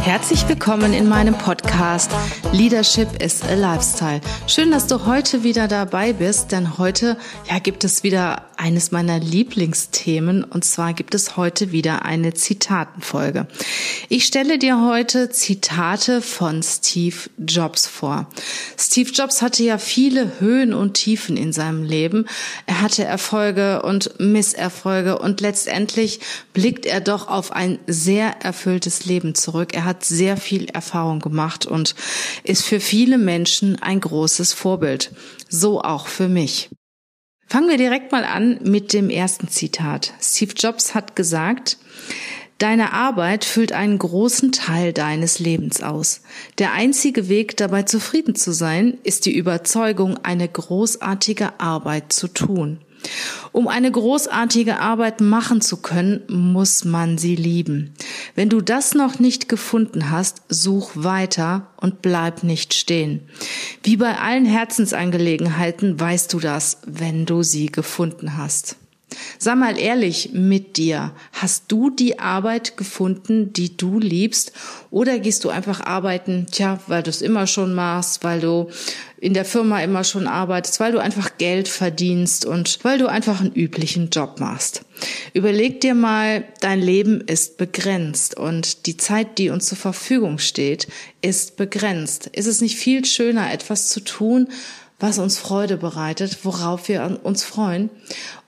Herzlich willkommen in meinem Podcast Leadership is a Lifestyle. Schön, dass du heute wieder dabei bist, denn heute ja, gibt es wieder eines meiner Lieblingsthemen und zwar gibt es heute wieder eine Zitatenfolge. Ich stelle dir heute Zitate von Steve Jobs vor. Steve Jobs hatte ja viele Höhen und Tiefen in seinem Leben. Er hatte Erfolge und Misserfolge und letztendlich blickt er doch auf ein sehr erfülltes Leben zurück. Er hat sehr viel Erfahrung gemacht und ist für viele Menschen ein großes Vorbild. So auch für mich. Fangen wir direkt mal an mit dem ersten Zitat. Steve Jobs hat gesagt, Deine Arbeit füllt einen großen Teil deines Lebens aus. Der einzige Weg, dabei zufrieden zu sein, ist die Überzeugung, eine großartige Arbeit zu tun. Um eine großartige Arbeit machen zu können, muss man sie lieben. Wenn du das noch nicht gefunden hast, such weiter und bleib nicht stehen. Wie bei allen Herzensangelegenheiten weißt du das, wenn du sie gefunden hast. Sag mal ehrlich mit dir. Hast du die Arbeit gefunden, die du liebst? Oder gehst du einfach arbeiten, tja, weil du es immer schon machst, weil du in der Firma immer schon arbeitest, weil du einfach Geld verdienst und weil du einfach einen üblichen Job machst. Überleg dir mal, dein Leben ist begrenzt und die Zeit, die uns zur Verfügung steht, ist begrenzt. Ist es nicht viel schöner, etwas zu tun, was uns Freude bereitet, worauf wir uns freuen.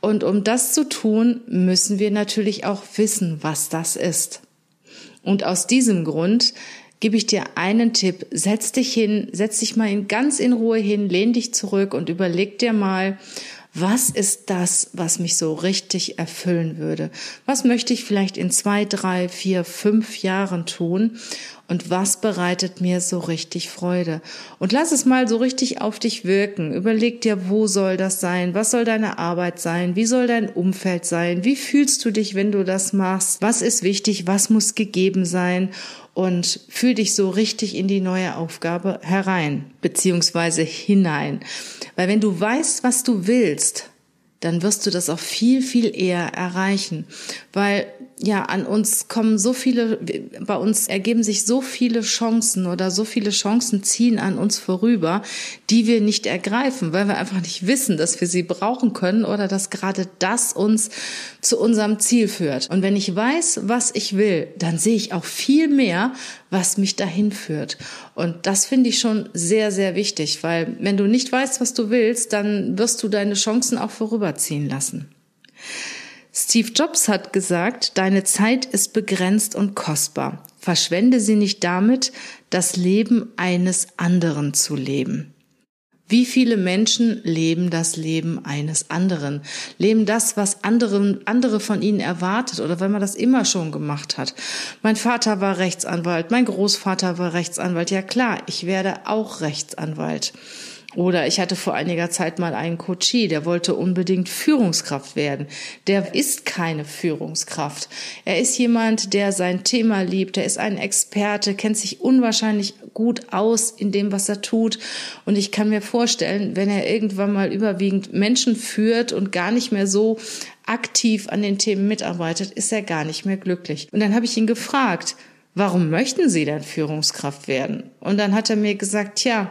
Und um das zu tun, müssen wir natürlich auch wissen, was das ist. Und aus diesem Grund gebe ich dir einen Tipp. Setz dich hin, setz dich mal in, ganz in Ruhe hin, lehn dich zurück und überleg dir mal, was ist das, was mich so richtig erfüllen würde? Was möchte ich vielleicht in zwei, drei, vier, fünf Jahren tun? Und was bereitet mir so richtig Freude? Und lass es mal so richtig auf dich wirken. Überleg dir, wo soll das sein? Was soll deine Arbeit sein? Wie soll dein Umfeld sein? Wie fühlst du dich, wenn du das machst? Was ist wichtig? Was muss gegeben sein? Und fühl dich so richtig in die neue Aufgabe herein, beziehungsweise hinein. Weil wenn du weißt, was du willst, dann wirst du das auch viel, viel eher erreichen. Weil ja, an uns kommen so viele, bei uns ergeben sich so viele Chancen oder so viele Chancen ziehen an uns vorüber, die wir nicht ergreifen, weil wir einfach nicht wissen, dass wir sie brauchen können oder dass gerade das uns zu unserem Ziel führt. Und wenn ich weiß, was ich will, dann sehe ich auch viel mehr, was mich dahin führt. Und das finde ich schon sehr, sehr wichtig, weil wenn du nicht weißt, was du willst, dann wirst du deine Chancen auch vorüberziehen lassen. Steve Jobs hat gesagt, deine Zeit ist begrenzt und kostbar. Verschwende sie nicht damit, das Leben eines anderen zu leben. Wie viele Menschen leben das Leben eines anderen? Leben das, was andere, andere von ihnen erwartet oder wenn man das immer schon gemacht hat? Mein Vater war Rechtsanwalt, mein Großvater war Rechtsanwalt. Ja klar, ich werde auch Rechtsanwalt. Oder ich hatte vor einiger Zeit mal einen Coachie, der wollte unbedingt Führungskraft werden. Der ist keine Führungskraft. Er ist jemand, der sein Thema liebt. Er ist ein Experte, kennt sich unwahrscheinlich gut aus in dem, was er tut. Und ich kann mir vorstellen, wenn er irgendwann mal überwiegend Menschen führt und gar nicht mehr so aktiv an den Themen mitarbeitet, ist er gar nicht mehr glücklich. Und dann habe ich ihn gefragt, warum möchten Sie denn Führungskraft werden? Und dann hat er mir gesagt, tja,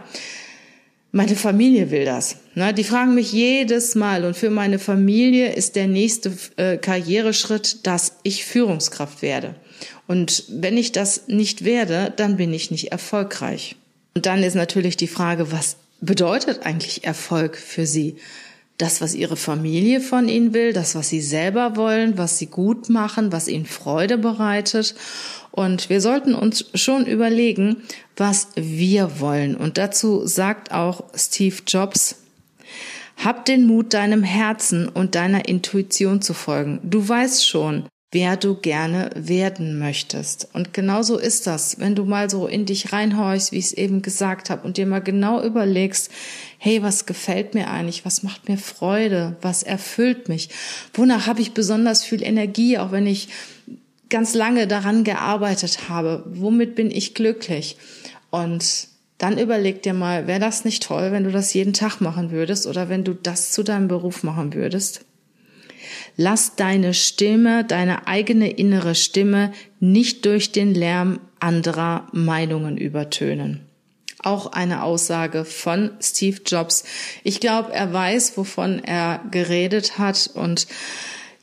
meine Familie will das. Ne? Die fragen mich jedes Mal und für meine Familie ist der nächste äh, Karriereschritt, dass ich Führungskraft werde. Und wenn ich das nicht werde, dann bin ich nicht erfolgreich. Und dann ist natürlich die Frage, was bedeutet eigentlich Erfolg für Sie? Das, was ihre Familie von ihnen will, das, was sie selber wollen, was sie gut machen, was ihnen Freude bereitet. Und wir sollten uns schon überlegen, was wir wollen. Und dazu sagt auch Steve Jobs, hab den Mut, deinem Herzen und deiner Intuition zu folgen. Du weißt schon, wer du gerne werden möchtest. Und genauso ist das, wenn du mal so in dich reinhorchst, wie ich es eben gesagt habe, und dir mal genau überlegst, hey, was gefällt mir eigentlich, was macht mir Freude, was erfüllt mich, wonach habe ich besonders viel Energie, auch wenn ich ganz lange daran gearbeitet habe, womit bin ich glücklich. Und dann überleg dir mal, wäre das nicht toll, wenn du das jeden Tag machen würdest oder wenn du das zu deinem Beruf machen würdest? Lass deine Stimme, deine eigene innere Stimme nicht durch den Lärm anderer Meinungen übertönen. Auch eine Aussage von Steve Jobs. Ich glaube, er weiß, wovon er geredet hat und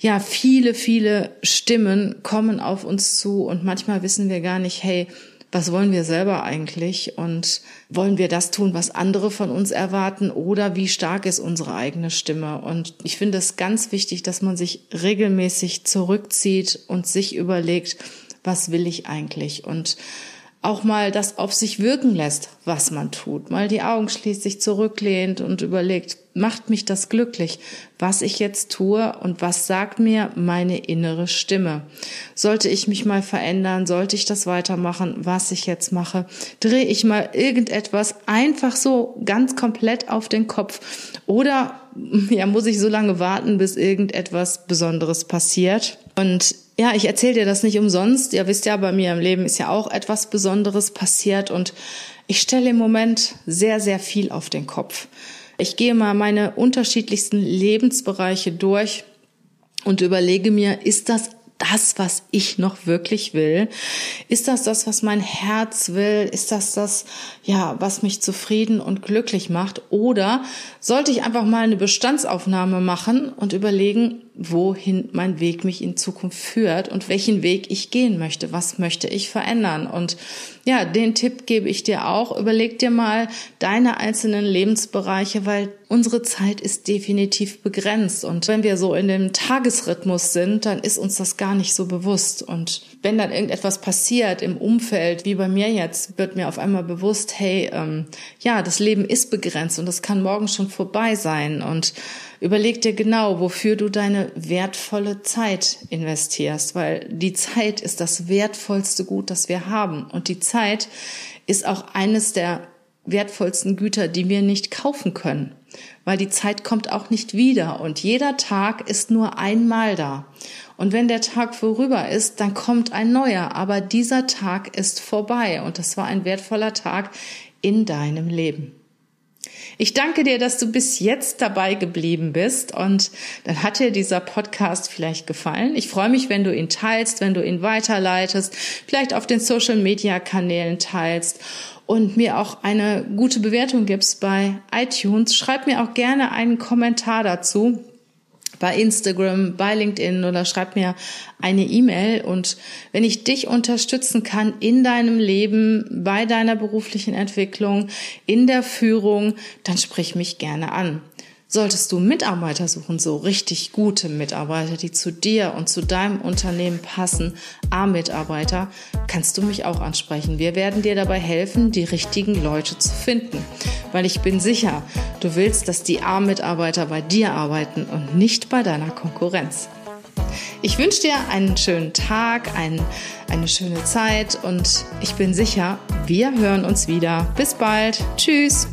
ja, viele, viele Stimmen kommen auf uns zu und manchmal wissen wir gar nicht, hey, was wollen wir selber eigentlich und wollen wir das tun, was andere von uns erwarten oder wie stark ist unsere eigene Stimme? Und ich finde es ganz wichtig, dass man sich regelmäßig zurückzieht und sich überlegt, was will ich eigentlich? Und auch mal das auf sich wirken lässt, was man tut. Mal die Augen schließt, sich zurücklehnt und überlegt, macht mich das glücklich, was ich jetzt tue und was sagt mir meine innere Stimme. Sollte ich mich mal verändern, sollte ich das weitermachen, was ich jetzt mache, drehe ich mal irgendetwas einfach so ganz komplett auf den Kopf oder ja, muss ich so lange warten, bis irgendetwas Besonderes passiert. Und ja, ich erzähle dir das nicht umsonst. Ihr wisst ja, bei mir im Leben ist ja auch etwas Besonderes passiert und ich stelle im Moment sehr, sehr viel auf den Kopf. Ich gehe mal meine unterschiedlichsten Lebensbereiche durch und überlege mir, ist das das, was ich noch wirklich will? Ist das das, was mein Herz will? Ist das das, ja, was mich zufrieden und glücklich macht? Oder sollte ich einfach mal eine Bestandsaufnahme machen und überlegen, wohin mein Weg mich in Zukunft führt und welchen Weg ich gehen möchte. Was möchte ich verändern? Und ja, den Tipp gebe ich dir auch. Überleg dir mal deine einzelnen Lebensbereiche, weil unsere Zeit ist definitiv begrenzt. Und wenn wir so in dem Tagesrhythmus sind, dann ist uns das gar nicht so bewusst. Und wenn dann irgendetwas passiert im Umfeld, wie bei mir jetzt, wird mir auf einmal bewusst, hey, ähm, ja, das Leben ist begrenzt und das kann morgen schon vorbei sein. Und Überleg dir genau, wofür du deine wertvolle Zeit investierst, weil die Zeit ist das wertvollste Gut, das wir haben. Und die Zeit ist auch eines der wertvollsten Güter, die wir nicht kaufen können, weil die Zeit kommt auch nicht wieder und jeder Tag ist nur einmal da. Und wenn der Tag vorüber ist, dann kommt ein neuer, aber dieser Tag ist vorbei und das war ein wertvoller Tag in deinem Leben. Ich danke dir, dass du bis jetzt dabei geblieben bist und dann hat dir dieser Podcast vielleicht gefallen. Ich freue mich, wenn du ihn teilst, wenn du ihn weiterleitest, vielleicht auf den Social Media Kanälen teilst und mir auch eine gute Bewertung gibst bei iTunes. Schreib mir auch gerne einen Kommentar dazu bei Instagram, bei LinkedIn oder schreib mir eine E-Mail. Und wenn ich dich unterstützen kann in deinem Leben, bei deiner beruflichen Entwicklung, in der Führung, dann sprich mich gerne an. Solltest du Mitarbeiter suchen, so richtig gute Mitarbeiter, die zu dir und zu deinem Unternehmen passen, A-Mitarbeiter, kannst du mich auch ansprechen. Wir werden dir dabei helfen, die richtigen Leute zu finden. Weil ich bin sicher, du willst, dass die A-Mitarbeiter bei dir arbeiten und nicht bei deiner Konkurrenz. Ich wünsche dir einen schönen Tag, ein, eine schöne Zeit und ich bin sicher, wir hören uns wieder. Bis bald. Tschüss.